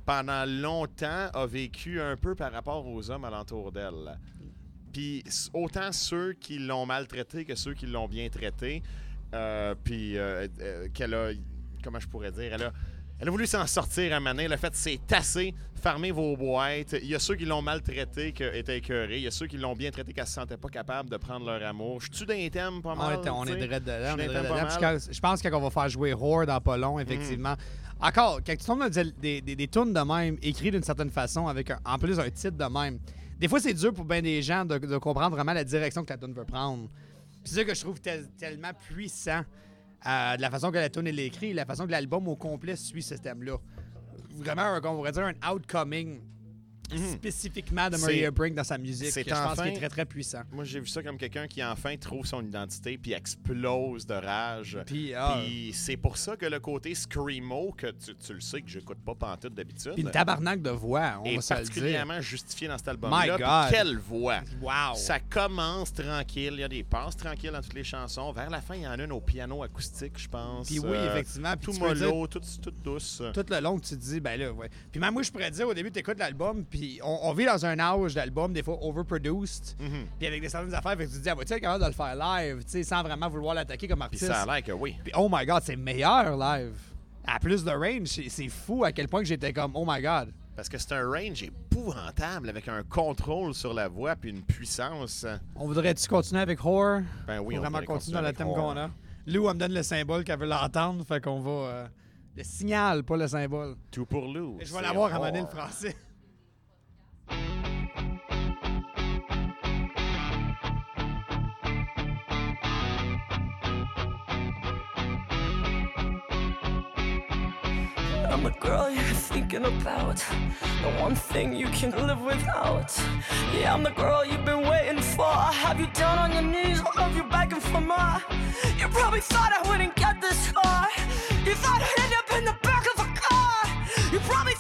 pendant longtemps, a vécu un peu par rapport aux hommes alentour d'elle. Puis autant ceux qui l'ont maltraité que ceux qui l'ont bien traité. Euh, puis euh, euh, qu'elle a, comment je pourrais dire, elle a, elle a voulu s'en sortir donné. Elle a fait c'est assez, fermez vos boîtes. Il y a ceux qui l'ont maltraité, qui étaient écœurés. Il y a ceux qui l'ont bien traité, qu'elle se sentait pas capable de prendre leur amour. Je suis d'un thème pas On mal. on est direct dedans. Je pense que quand on va faire jouer Horror dans pas long, effectivement. Encore, quand tu tombes dans des, des, des, des tunes de même, écrits d'une certaine façon, avec un- en plus un titre de même, des fois c'est dur pour bien des gens de, de comprendre vraiment la direction que la tune veut prendre. C'est ça que je trouve tel- tellement puissant euh, de la façon que la tune est écrite, la façon que l'album au complet suit ce thème-là. Vraiment, on pourrait dire un outcoming spécifiquement de Mhm. Maria Brink dans sa musique. c'est que je pense enfin- qu'il est très très puissant. Moi, j'ai vu ça comme quelqu'un qui enfin trouve son identité puis explose de rage. Puis, ah, c'est pour ça que le côté screamo, que tu, tu le sais que j'écoute pas pantoute d'habitude, puis une tabarnak de voix, on est va se le dire. particulièrement justifié dans cet My album-là. Puis God. Quelle voix! Wow! Ça commence tranquille, il y a des passes tranquilles dans toutes les chansons. Vers la fin, il y en a une au piano acoustique, je pense. Puis oui, Euh, effectivement. Puis Tout peux dire mollo, tout, tout douce. tout le long que tu te dis, ben là, ouais. Puis même moi, je pourrais dire, au début, tu écoutes l'album, puis on, on vit dans un âge d'album, des fois overproduced, Mhm. puis avec des certaines affaires, fait que tu te dis, ah, tu sais, capable de le faire live, tu sais, sans vraiment vouloir l'attaquer comme Puis artiste? ça a l'air que oui. Puis, oh my god, c'est meilleur live. À plus de range, c'est fou à quel point que j'étais comme, oh my god. Parce que c'est un range épouvantable avec un contrôle sur la voix puis une puissance. On voudrait-tu continuer avec Horror? Ben oui, on vraiment continuer dans le thème qu'on a. Lou, elle me donne le symbole qu'elle veut l'entendre, fait qu'on va. euh, le signal, pas le symbole. Tout pour Lou. Je c'est vais l'avoir à le français. The girl you're thinking about. The one thing you can live without. Yeah, I'm the girl you've been waiting for. I have you down on your knees, I have you begging for more. You probably thought I wouldn't get this far. You thought I'd end up in the back of a car. You probably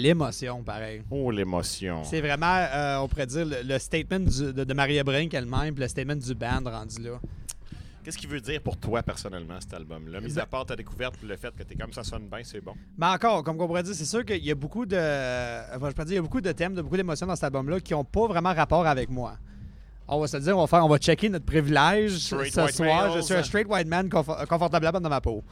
L'émotion, pareil. Oh, l'émotion. C'est vraiment, euh, on pourrait dire, le, le statement du- de, de Maria Brink elle-même, le statement du band rendu là. Qu'est-ce qu'il veut dire pour toi, personnellement, cet album-là? Mis à part ta découverte le fait que t'es comme ça sonne bien, c'est bon. Mais encore, comme on pourrait dire, c'est sûr qu'il y a beaucoup de. enfin, je peux dire, il y a beaucoup de thèmes, de beaucoup d'émotions dans cet album-là qui n'ont pas vraiment rapport avec moi. On va se le dire, on va faire, on va checker notre privilège Straight ce soir. males. Je suis un straight white man confo- confortablement dans ma peau.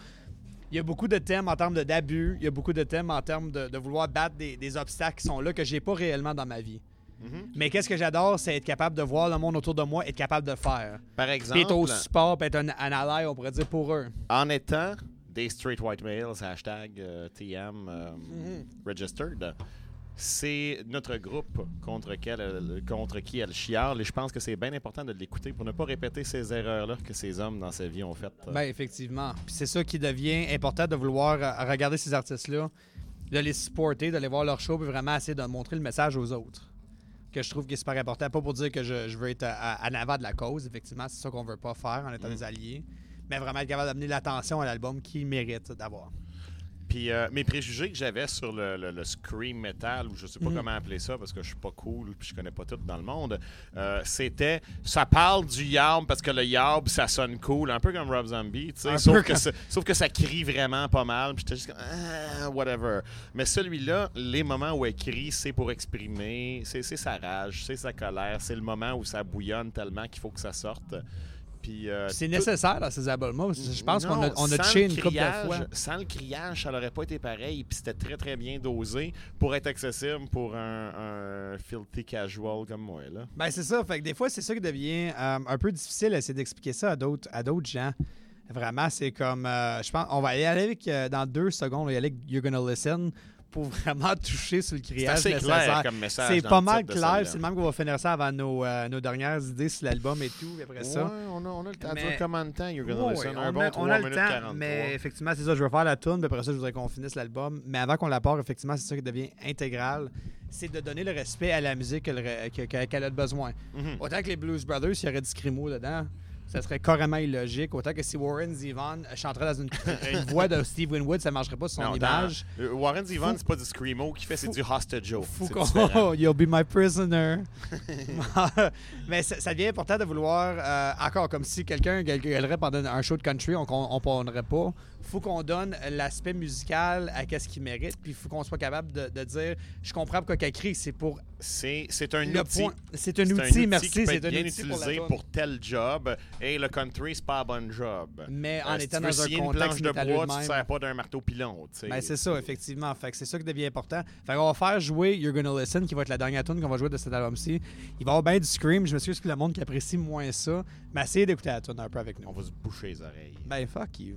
Il y a beaucoup de thèmes en termes d'abus, il y a beaucoup de thèmes en termes de, de vouloir battre des, des obstacles qui sont là que j'ai pas réellement dans ma vie. Mhm. Mais qu'est-ce que j'adore, c'est être capable de voir le monde autour de moi, être capable de faire. Par Puis exemple, être au support, puis être un, un ally, on pourrait dire, pour eux. en étant des straight white males, hashtag euh, TM euh, Mhm. registered, c'est notre groupe contre, quel, euh, contre qui elle chiale et je pense que c'est bien important de l'écouter pour ne pas répéter ces erreurs-là que ces hommes dans sa vie ont faites. Ben effectivement. Puis c'est ça qui devient important de vouloir euh, regarder ces artistes-là, de les supporter, d'aller voir leur show, puis vraiment essayer de montrer le message aux autres. Que je trouve qui est super important. Pas pour dire que je, je veux être à, à- en avant de la cause, effectivement, c'est ça qu'on veut pas faire en étant des alliés. Mais vraiment être capable d'amener l'attention à l'album qu'il mérite d'avoir. Puis euh, mes préjugés que j'avais sur le, le- le scream metal, ou je sais pas Mhm. comment appeler ça parce que je suis pas cool puis je connais pas tout dans le monde, euh, c'était ça parle du yarb parce que le yarb ça sonne cool, un peu comme Rob Zombie, sauf, que ça- sauf que ça crie vraiment pas mal. Puis j'étais juste comme ah, whatever. Mais celui-là, les moments où elle crie, c'est pour exprimer, c'est sa rage, c'est sa colère, c'est le moment où ça bouillonne tellement qu'il faut que ça sorte. Puis euh, Puis C'est tout- nécessaire dans ces albums-là. Je pense qu'on a, on a touché le une couple de fois. Sans le criage, ça n'aurait pas été pareil. Puis c'était très, très bien dosé pour être accessible pour un, un filthy casual comme moi. Là. Ben c'est ça. Fait que des fois, c'est ça qui devient euh, un peu difficile à essayer d'expliquer ça à d'autres, à d'autres gens. Vraiment, c'est comme. euh, je pense. On va y aller avec. euh, dans deux secondes, on va y aller avec You're Gonna Listen pour vraiment toucher sur le C'est criage assez nécessaire. clair comme message. C'est pas mal clair. C'est le même qu'on va finir ça avant nos, euh, nos dernières idées sur l'album et tout. après ça. On a, on a le temps. Mais- de temps, You're Gonna Ouais, Listen? ouais, un on bon a, 3 on a le temps, 43. mais effectivement, c'est ça. Je vais faire la tune, puis après ça, je voudrais qu'on finisse l'album. Mais avant qu'on la part, effectivement, c'est ça qui devient intégral. C'est de donner le respect à la musique qu'elle a besoin. Mhm. Autant que les Blues Brothers, s'il y aurait du scrimo dedans, ça serait carrément illogique. Autant que si Warren Zevon chanterait dans une, une voix de Steve Winwood, ça ne marcherait pas sur son Non, image. dans- euh, Warren Zevon, c'est pas du Screamo qu'il fait, c'est du Hostage qu'on. différent. You'll be my prisoner. Mais ça, ça devient important de vouloir. euh, encore, comme si quelqu'un gueulerait pendant un show de country, on ne prendrait pas. faut qu'on donne l'aspect musical à ce qu'il mérite. Puis il faut qu'on soit capable de, de dire je comprends pourquoi qu'elle crie. C'est pour C'est un le outil. C'est un outil, merci. C'est un bien outil pour, la utilisé pour, tel job. Et le country, c'est pas un bon job. Mais en Euh, étant dans un scier une contexte planche de bois, de tu ne sers pas d'un marteau pilon. Ben, c'est ça, effectivement. Fait que c'est ça qui devient important. Fait qu'on va faire jouer You're Gonna Listen, qui va être la dernière tune qu'on va jouer de cet album-ci. Il va y avoir bien du scream. Je m'excuse pour le monde qui apprécie moins ça. Mais essayez d'écouter la tune un peu avec nous. On va se boucher les oreilles. Ben, fuck you.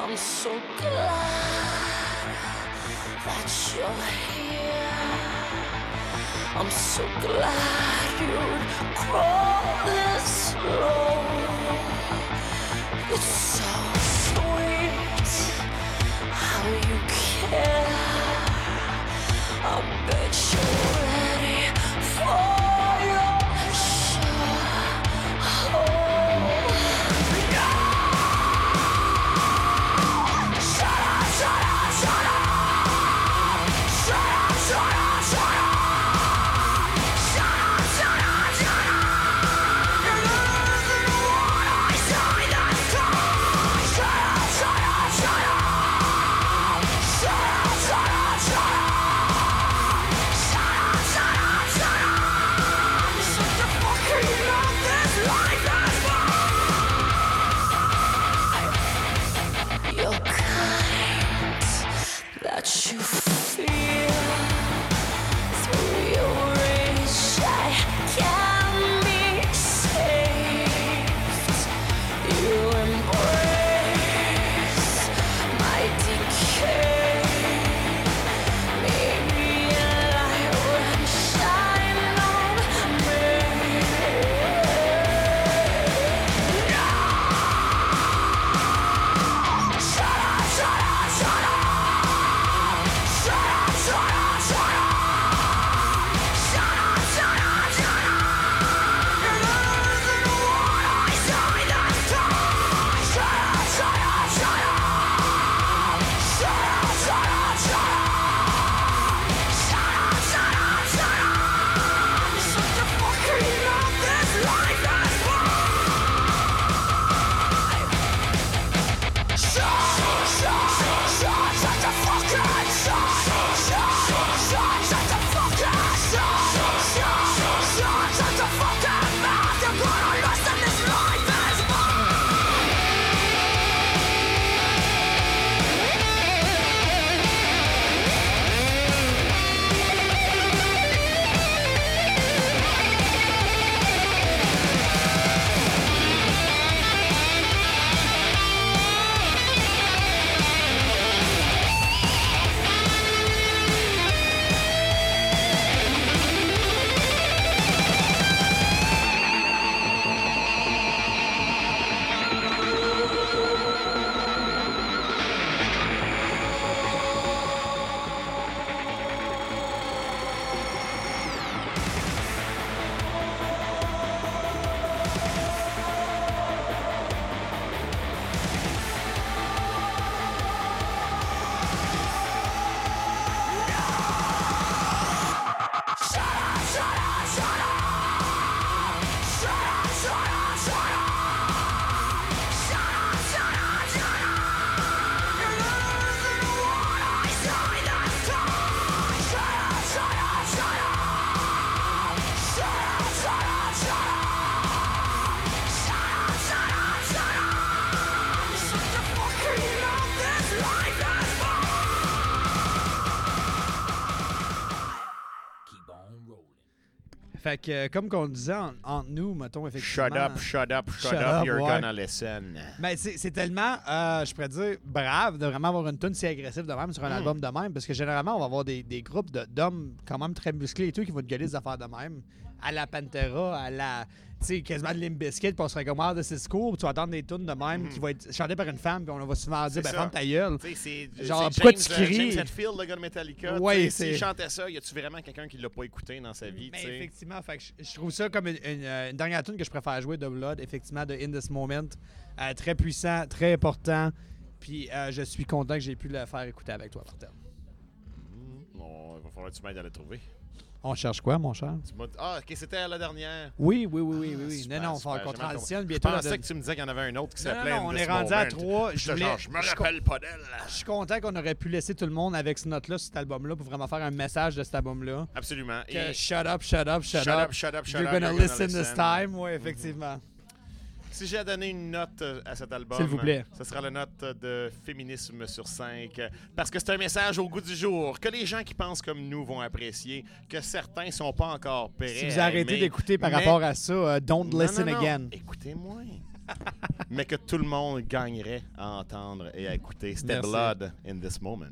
I'm so glad that you're here. I'm so glad you'd crawl this low. It's so sweet how you care. I Fait que, euh, comme qu'on disait en- entre nous, mettons, effectivement. Shut up, shut up, shut, Shut up, up, you're ouais. gonna listen. Ben, c'est c'est tellement, euh, je pourrais dire, brave de vraiment avoir une tune si agressive de même sur un Mm. album de même. Parce que généralement, on va avoir des, des groupes de- d'hommes quand même très musclés et tout qui vont te gueuler des affaires de même. À la Pantera, à la. Tu sais, quasiment de Limp Bizkit, puis on serait comme, ah, de cool, puis tu vas entendre des tunes de même qui vont être chantées par une femme, puis on va souvent dire, Mm. Ben, ferme ta gueule. Tu sais, c'est Genre, pourquoi tu euh, cries? James Hetfield, le gars de Metallica. Ouais, S'il chantait ça, y a-tu vraiment quelqu'un qui l'a pas écouté dans sa vie? Mais effectivement, fait que je, trouve ça comme une, une, euh, une dernière tune que je préfère jouer de Blood, effectivement, de In This Moment. Euh, très puissant, très important. Puis euh, je suis content que j'ai pu le faire écouter avec toi, Martin. Bon, il va falloir que tu m'aides à le trouver. On cherche quoi, mon cher? Tu Ah, ok, c'était la dernière. Oui, oui, oui, oui, oui. oui. super, non, non, super, qu'on j'ai mal transitionne Je bientôt. pensais que tu me disais qu'il y en avait un autre qui Non, non, s'appelait non, on est rendu à trois. Je J'étais voulais- genre, je me je- rappelle pas d'elle. Je suis content qu'on aurait pu laisser tout le monde avec ce note-là sur cet album-là pour vraiment faire un message de cet album-là. Absolument. Que Et shut up, shut up, shut, shut up, shut up, shut You're up. gonna you're listen this time. Oui, effectivement. Si j'ai à donner une note euh, à cet album, S'il vous plaît. ce sera la note de féminisme sur 5. Parce que c'est un message au goût du jour que les gens qui pensent comme nous vont apprécier, que certains sont pas encore prêts. Si vous arrêtez d'écouter par mais- rapport à ça, euh, don't Non, listen non, non. again. Écoutez-moi. mais que tout le monde gagnerait à entendre et à écouter. C'était. Blood in this moment.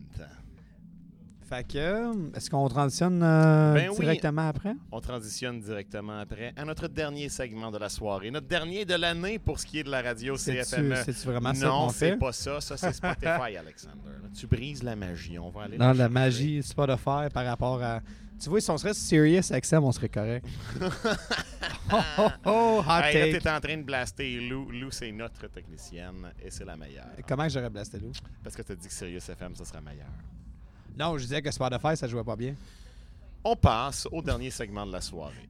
Fait que, est-ce qu'on transitionne euh, Ben oui. directement après? On transitionne directement après à notre dernier segment de la soirée. Notre dernier de l'année pour ce qui est de la radio CFME. c'est-tu vraiment ça Non, qu'on c'est pas ça. Ça, c'est Spotify, Alexander. Là, Tu brises la magie. On va aller Dans la chercher. magie Spotify par rapport à... Tu vois, si on serait serious Sam, on serait correct. oh, oh, oh, hot Hey, take. t'es en train de blaster Lou. Lou, c'est notre technicienne et c'est la meilleure. Comment j'aurais blasté Lou? Parce que t'as dit que Sirius FM, ça sera meilleur. Non, je disais que Spotify, ça jouait pas bien. On passe au dernier segment de la soirée.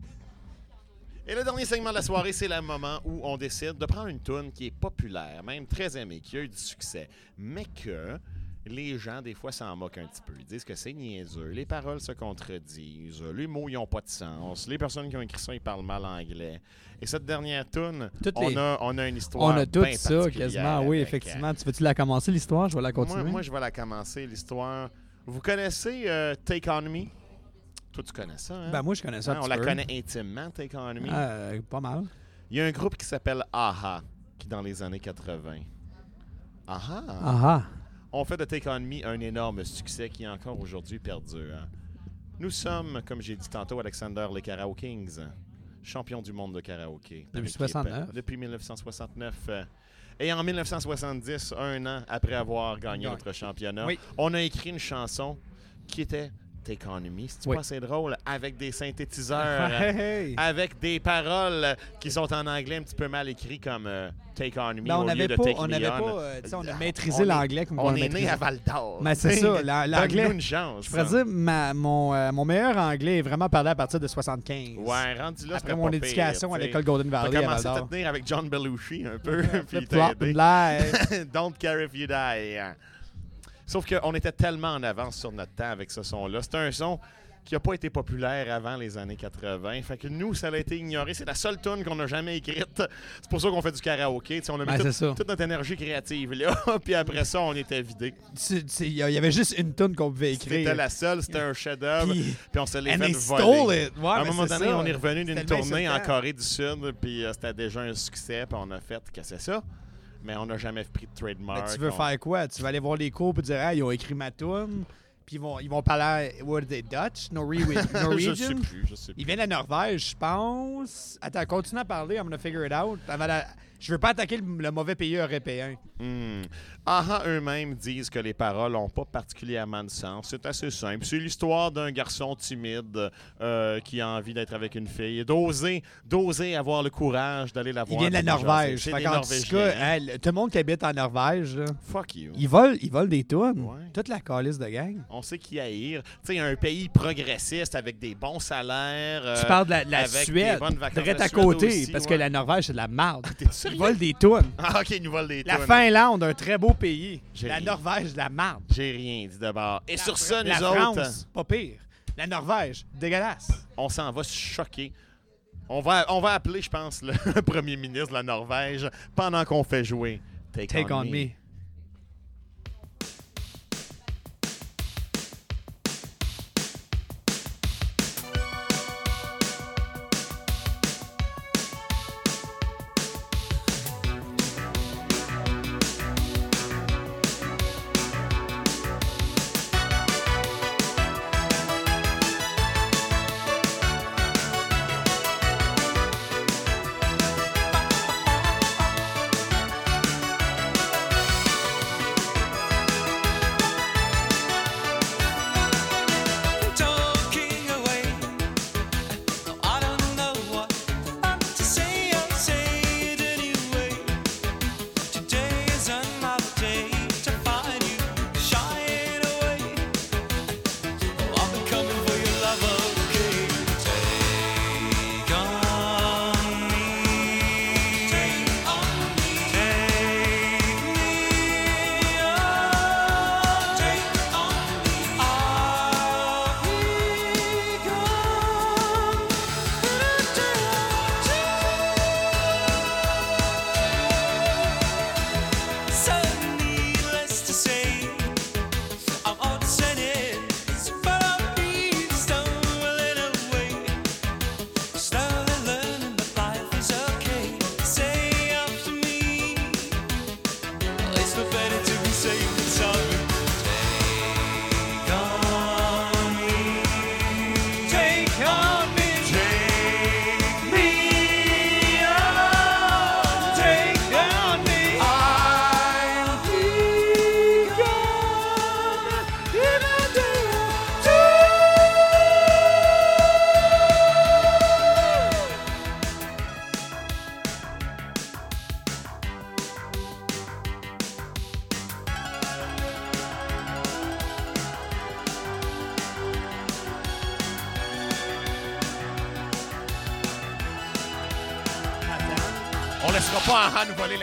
Et le dernier segment de la soirée, c'est le moment où on décide de prendre une tune qui est populaire, même très aimée, qui a eu du succès, mais que les gens, des fois, s'en moquent un petit peu. Ils disent que c'est niaiseux, les paroles se contredisent, les mots, ils n'ont pas de sens, les personnes qui ont écrit ça, ils parlent mal anglais. Et cette dernière tune, on, les- a, on a une histoire On a tout ça, quasiment. Oui, avec, effectivement. Tu veux-tu la commencer, l'histoire? Je vais la continuer. moi, moi, je vais la commencer, l'histoire. Vous connaissez euh, Take On Me? Toi, tu connais ça, hein? Ben, moi, je connais ça. Hein, on petit la peu. connaît intimement, Take On Me. Euh, pas mal. Il y a un groupe qui s'appelle AHA, qui dans les années 80. AHA Ah. On fait de Take On Me un énorme succès qui encore aujourd'hui perdure. Nous sommes, comme j'ai dit tantôt, Alexander les Karaoke Kings, champion du monde de karaoké. Depuis équipe, 69. Depuis 1969. euh, Et en 1970, un an après avoir gagné notre championnat, Oui. on a écrit une chanson qui était Take On Me. C'est Oui. pas assez drôle, avec des synthétiseurs Hey, avec des paroles qui sont en anglais un petit peu mal écrites comme euh, Take On Me Ben, on au lieu de pas, Take on Me n'avait On. pas, euh, on a On maîtrisé l'anglais comme on, On est né à Val d'Or. Ben, c'est ça, la- l'anglais- une chance. Je pourrais dire, ma- mon, euh, mon meilleur anglais est vraiment parlé à partir de 75. Ouais, rendu là, Après mon pas éducation pire, à l'école Golden Valley à commencé à te tenir avec John Belushi un peu, puis. Don't care if you die. Sauf qu'on était tellement en avance sur notre temps avec ce son-là. C'est un son qui n'a pas été populaire avant les années 80. Fait que nous, ça a été ignoré. C'est la seule tune qu'on n'a jamais écrite. C'est pour ça qu'on fait du karaoké. On a mis Ben, tout- toute notre énergie créative là. puis après ça, on était vidé. Il y avait juste une tune qu'on pouvait écrire. C'était la seule, c'était un chef-d'œuvre. Puis, Puis- on se l'est fait voler. stole it. Ouais, à un moment donné, ça. on est revenu d'une tournée en. Corée du Sud, puis euh, c'était déjà un succès, puis on a fait que c'est ça. Mais on n'a jamais pris de Mais trademark. tu veux on- faire quoi? Tu vas aller voir les cours et dire, ah, ils ont écrit ma. Puis ils vont, ils vont parler, what are they, Dutch? Norwe- je Norwegian? sais plus, je sais plus. Ils viennent de Norvège, je pense. Attends, continue à parler, I'm gonna figure it out. Avant la- Je veux pas attaquer le, le mauvais pays européen. Hmm. AHA eux-mêmes disent que les paroles n'ont pas particulièrement de sens. C'est assez simple. C'est l'histoire d'un garçon timide euh, qui a envie d'être avec une fille et d'oser, d'oser avoir le courage d'aller la voir. de la puis de jaser. Norvège. Fait des tout cas, le- tout le monde qui habite en Norvège, là, Fuck you. ils, volent, ils volent des. Ouais. Toute la calice de gang. On sait qui haïr. Tu sais, un pays progressiste avec des bons salaires. euh, tu parles de la, de la des Suède, bonnes vacances. direct La à côté, aussi, parce ouais. que la Norvège, c'est de la merde. T'es Ils sérieux? volent des tunes. Ah, ok, ils nous volent des La tunes. Finlande, un très beau pays. J'ai La rien. Norvège, de la merde. J'ai rien dit d'abord. Et La sur ça, nous la autres, France, pas pire. La Norvège, dégueulasse. on s'en va se choquer. On va, on va appeler, je pense, le premier ministre de la Norvège pendant qu'on fait jouer Take, Take on me.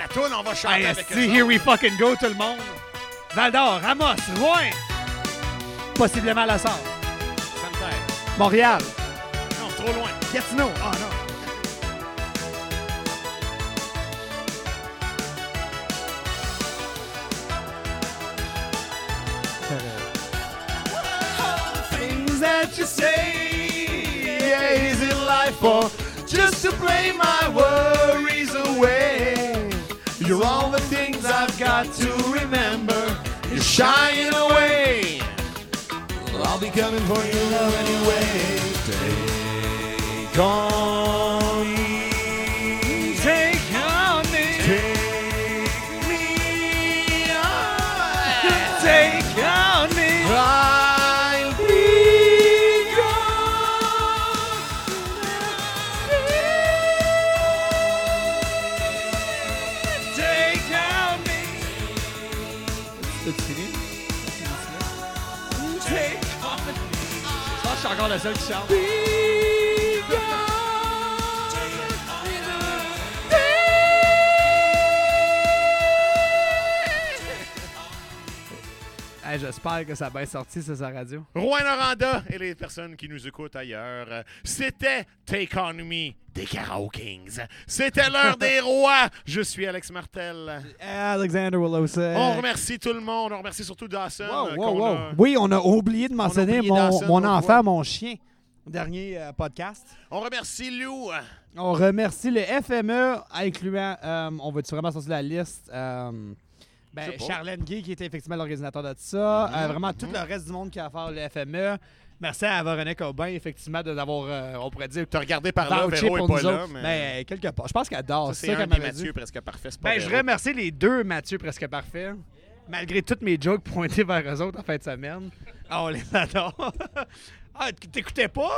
La toune, on va chanter Hey, avec eux here we fucking go, tout le monde. Val d'Or, Ramos, Rouen. Possiblement La Sarre. Montréal. Non, trop loin. Gatineau. Oh non. That you say, yeah, is it life or just to play my worries away? I've got to remember. You're shying away. I'll be coming for you anyway. Take on je suis J'espère que ça a bien sorti, ça, sa radio. Rouen Noranda et les personnes qui nous écoutent ailleurs. C'était Take On Me des Carao Kings. C'était l'heure des rois. Je suis Alex Martel. Alexander Willowson. On remercie tout le monde. On remercie surtout Dawson. Wow, wow, qu'on wow. a- Oui, on a oublié de mentionner oublié mon, Dawson mon enfant, mon chien. Dernier euh, podcast. On remercie Lou. On remercie le FME, incluant, euh, on va-tu vraiment sortir la liste? Euh, ben. Charlène Gay, qui était effectivement l'organisateur de ça. Mhm, Euh, vraiment, tout le reste du monde qui a affaire le FME. Merci à Véronique Aubin, effectivement, de d'avoir, euh, on pourrait dire, T'as regardé par là, Véro est pas là. Mais... Ben, quelque part. Je pense qu'elle adore. ça, C'est ça un des dit. Mathieu presque parfait. Ben, je remercie les deux Mathieu presque parfait. Malgré toutes mes jokes pointés vers eux autres en fin de semaine. Ah, on les adore. ah, t'écoutais pas?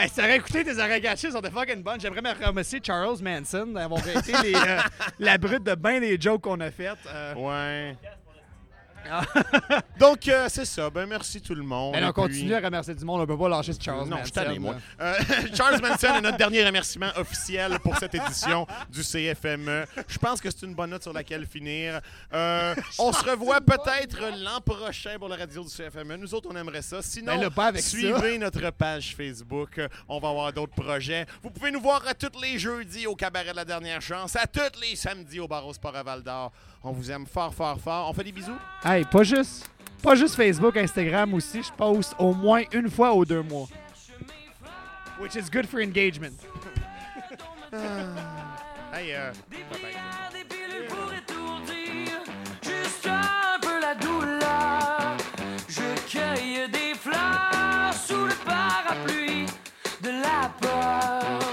Hey, si t'aurais écouté tes oreilles gâchées, sont des fucking bonnes. J'aimerais me remercier Charles Manson d'avoir été les, euh, la brute de bien des jokes qu'on a faites. Euh, Ouais. Donc, euh, c'est ça. Ben, merci tout le monde. ben, on puis- continue à remercier du monde. On peut pas lâcher ce Charles non, Manson. je suis tanné, moi. Euh, Charles Manson est notre dernier remerciement officiel pour cette édition du CFME. Je pense que c'est une bonne note sur laquelle finir. Euh, on se revoit peut-être l'an prochain pour la radio du CFME. Nous autres, on aimerait ça. Sinon, Ben là, pas avec suivez notre page Facebook. On va avoir d'autres projets. Vous pouvez nous voir à tous les jeudis au Cabaret de la Dernière Chance, à tous les samedis au Bar au Sport à Val d'Or. On vous aime fort, fort, fort. On fait des bisous? Hey, pas juste, pas juste Facebook, Instagram aussi. Je poste au moins une fois aux deux mois. Which is good for engagement. Hey, euh, bye-bye. des pilules pour étourdir juste un peu la douleur. Je cueille des fleurs sous le parapluie de la peur.